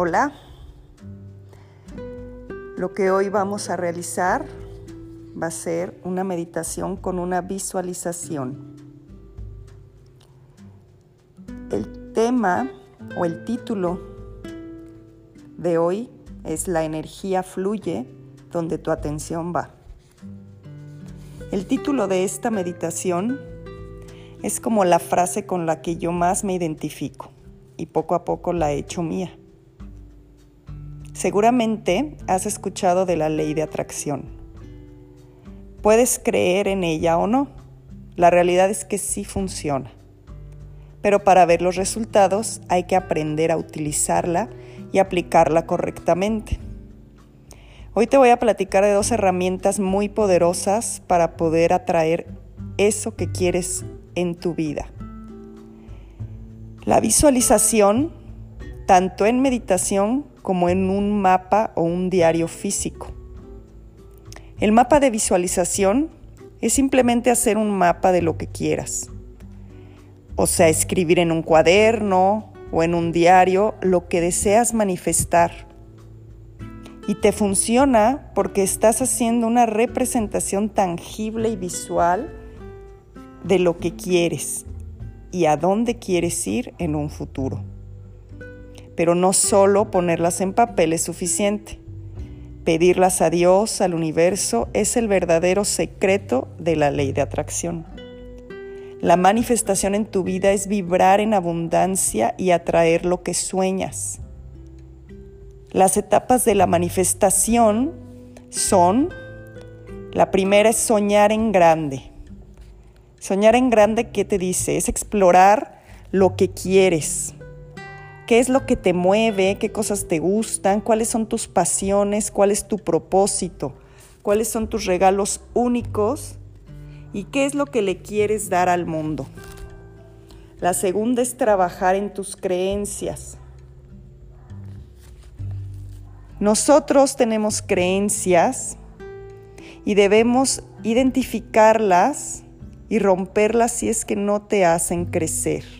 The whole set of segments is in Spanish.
Hola. Lo que hoy vamos a realizar va a ser una meditación con una visualización. El tema o el título de hoy es La energía fluye donde tu atención va. El título de esta meditación es como la frase con la que yo más me identifico y poco a poco la he hecho mía. Seguramente has escuchado de la ley de atracción. Puedes creer en ella o no. La realidad es que sí funciona. Pero para ver los resultados hay que aprender a utilizarla y aplicarla correctamente. Hoy te voy a platicar de dos herramientas muy poderosas para poder atraer eso que quieres en tu vida. La visualización, tanto en meditación como en un mapa o un diario físico. El mapa de visualización es simplemente hacer un mapa de lo que quieras. O sea, escribir en un cuaderno o en un diario lo que deseas manifestar. Y te funciona porque estás haciendo una representación tangible y visual de lo que quieres y a dónde quieres ir en un futuro pero no solo ponerlas en papel es suficiente. Pedirlas a Dios, al universo, es el verdadero secreto de la ley de atracción. La manifestación en tu vida es vibrar en abundancia y atraer lo que sueñas. Las etapas de la manifestación son, la primera es soñar en grande. Soñar en grande, ¿qué te dice? Es explorar lo que quieres, qué es lo que te mueve, qué cosas te gustan, cuáles son tus pasiones, cuál es tu propósito, cuáles son tus regalos únicos y qué es lo que le quieres dar al mundo. La segunda es trabajar en tus creencias. Nosotros tenemos creencias y debemos identificarlas y romperlas si es que no te hacen crecer.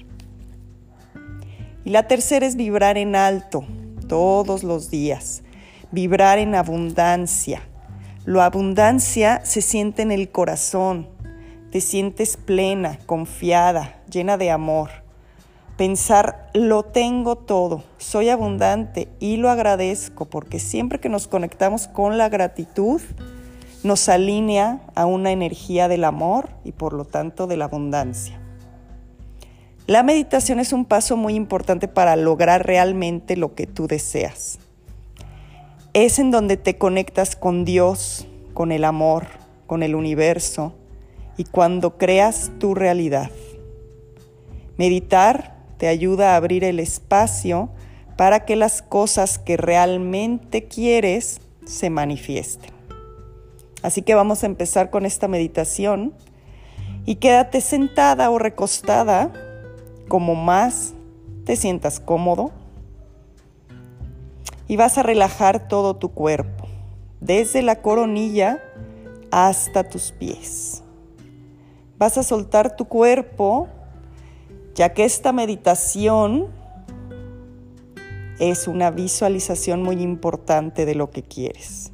Y la tercera es vibrar en alto todos los días, vibrar en abundancia. La abundancia se siente en el corazón, te sientes plena, confiada, llena de amor. Pensar, lo tengo todo, soy abundante y lo agradezco porque siempre que nos conectamos con la gratitud, nos alinea a una energía del amor y por lo tanto de la abundancia. La meditación es un paso muy importante para lograr realmente lo que tú deseas. Es en donde te conectas con Dios, con el amor, con el universo y cuando creas tu realidad. Meditar te ayuda a abrir el espacio para que las cosas que realmente quieres se manifiesten. Así que vamos a empezar con esta meditación y quédate sentada o recostada como más te sientas cómodo y vas a relajar todo tu cuerpo, desde la coronilla hasta tus pies. Vas a soltar tu cuerpo, ya que esta meditación es una visualización muy importante de lo que quieres.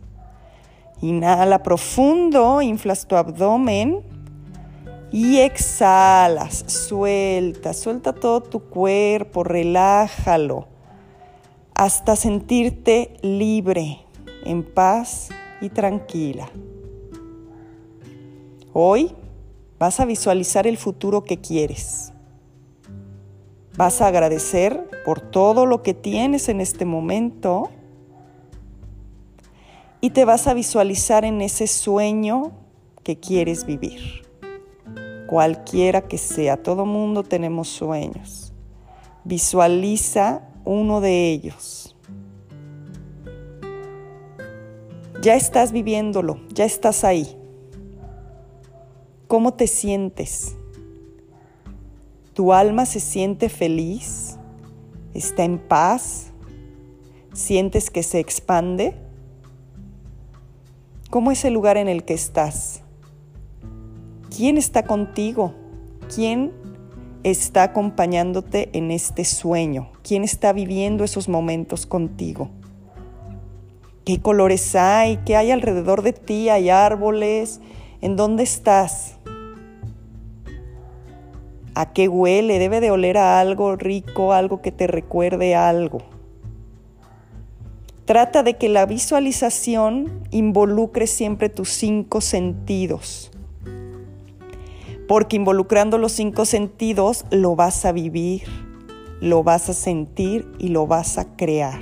Inhala profundo, inflas tu abdomen y exhalas, suelta, suelta todo tu cuerpo, relájalo, hasta sentirte libre, en paz y tranquila. Hoy vas a visualizar el futuro que quieres. Vas a agradecer por todo lo que tienes en este momento y te vas a visualizar en ese sueño que quieres vivir cualquiera que sea. Todo mundo tenemos sueños. Visualiza uno de ellos. Ya estás viviéndolo, ya estás ahí. ¿Cómo te sientes? ¿Tu alma se siente feliz? ¿Está en paz? ¿Sientes que se expande? ¿Cómo es el lugar en el que estás? ¿Quién está contigo? ¿Quién está acompañándote en este sueño? ¿Quién está viviendo esos momentos contigo? ¿Qué colores hay? ¿Qué hay alrededor de ti? ¿Hay árboles? ¿En dónde estás? ¿A qué huele? Debe de oler a algo rico, algo que te recuerde algo. Trata de que la visualización involucre siempre tus cinco sentidos, porque involucrando los cinco sentidos lo vas a vivir, lo vas a sentir y lo vas a crear.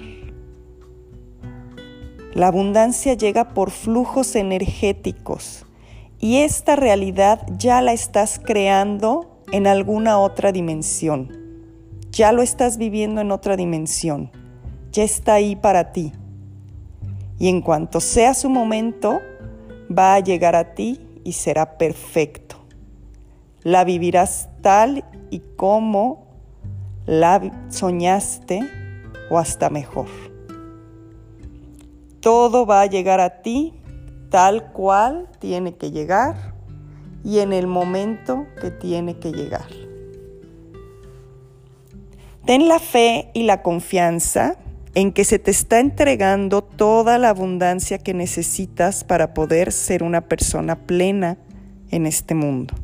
La abundancia llega por flujos energéticos y esta realidad ya la estás creando en alguna otra dimensión. Ya lo estás viviendo en otra dimensión. Ya está ahí para ti. Y en cuanto sea su momento, va a llegar a ti y será perfecto. La vivirás tal y como la soñaste o hasta mejor. Todo va a llegar a ti tal cual tiene que llegar y en el momento que tiene que llegar. Ten la fe y la confianza en que se te está entregando toda la abundancia que necesitas para poder ser una persona plena en este mundo.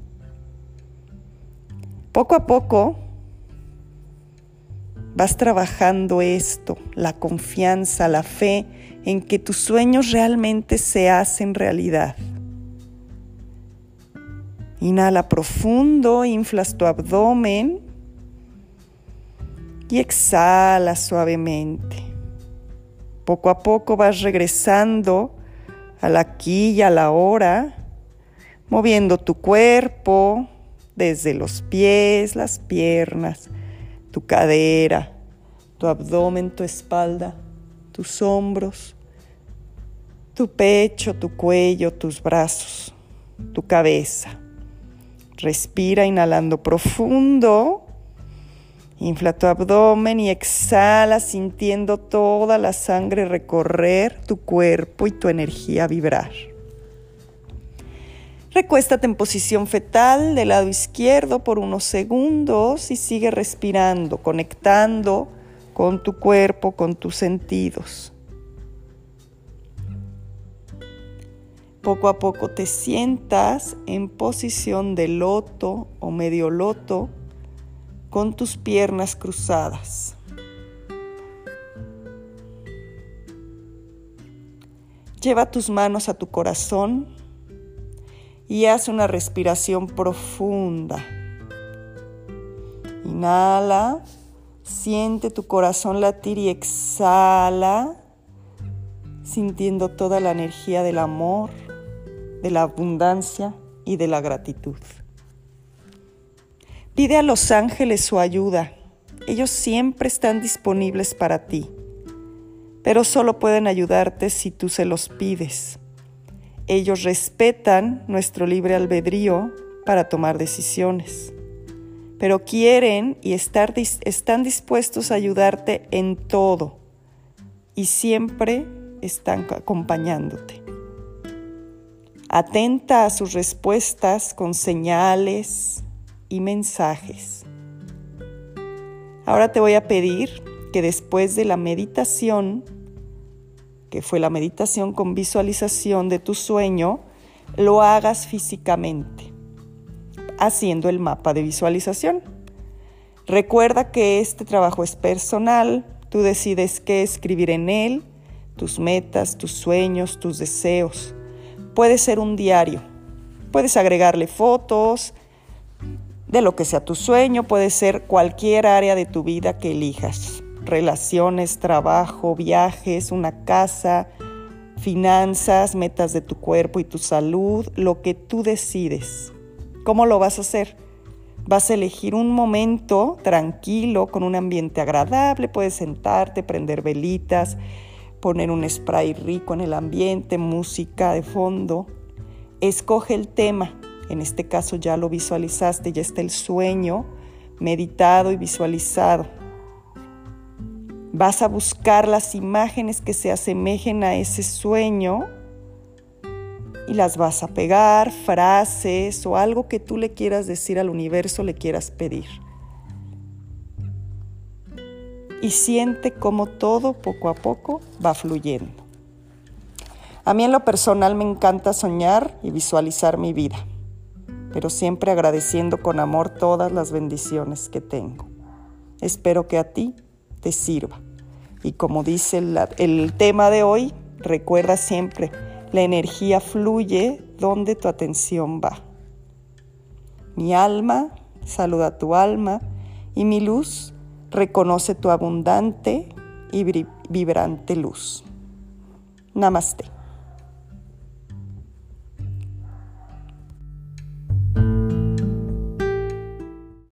Poco a poco vas trabajando esto, la confianza, la fe en que tus sueños realmente se hacen realidad. Inhala profundo, inflas tu abdomen y exhala suavemente. Poco a poco vas regresando al aquí y a la hora, moviendo tu cuerpo desde los pies, las piernas, tu cadera, tu abdomen, tu espalda, tus hombros, tu pecho, tu cuello, tus brazos, tu cabeza. Respira inhalando profundo. Infla tu abdomen y exhala sintiendo toda la sangre recorrer tu cuerpo y tu energía vibrar. Recuéstate en posición fetal del lado izquierdo por unos segundos y sigue respirando, conectando con tu cuerpo, con tus sentidos. Poco a poco te sientas en posición de loto o medio loto con tus piernas cruzadas. Lleva tus manos a tu corazón y haz una respiración profunda. Inhala, siente tu corazón latir y exhala, sintiendo toda la energía del amor de la abundancia y de la gratitud. Pide a los ángeles su ayuda. Ellos siempre están disponibles para ti, pero solo pueden ayudarte si tú se los pides. Ellos respetan nuestro libre albedrío para tomar decisiones, pero quieren y están dispuestos a ayudarte en todo y siempre están acompañándote. Atenta a sus respuestas con señales y mensajes. Ahora te voy a pedir que después de la meditación, que fue la meditación con visualización de tu sueño, lo hagas físicamente, haciendo el mapa de visualización. Recuerda que este trabajo es personal, tú decides qué escribir en él, tus metas, tus sueños, tus deseos. Puede ser un diario. Puedes agregarle fotos de lo que sea tu sueño, puede ser cualquier área de tu vida que elijas. Relaciones, trabajo, viajes, una casa, finanzas, metas de tu cuerpo y tu salud, lo que tú decides. ¿Cómo lo vas a hacer? Vas a elegir un momento tranquilo, con un ambiente agradable, puedes sentarte, prender velitas, poner un spray rico en el ambiente, música de fondo. Escoge el tema, en este caso ya lo visualizaste, ya está el sueño meditado y visualizado. Vas a buscar las imágenes que se asemejen a ese sueño y las vas a pegar, frases o algo que tú le quieras decir al universo, le quieras pedir. y siente cómo todo poco a poco va fluyendo. A mí en lo personal me encanta soñar y visualizar mi vida, pero siempre agradeciendo con amor todas las bendiciones que tengo. Espero que a ti te sirva. Y como dice el, tema de hoy, recuerda siempre, la energía fluye donde tu atención va. Mi alma saluda tu alma y mi luz reconoce tu abundante y vibrante luz. Namaste.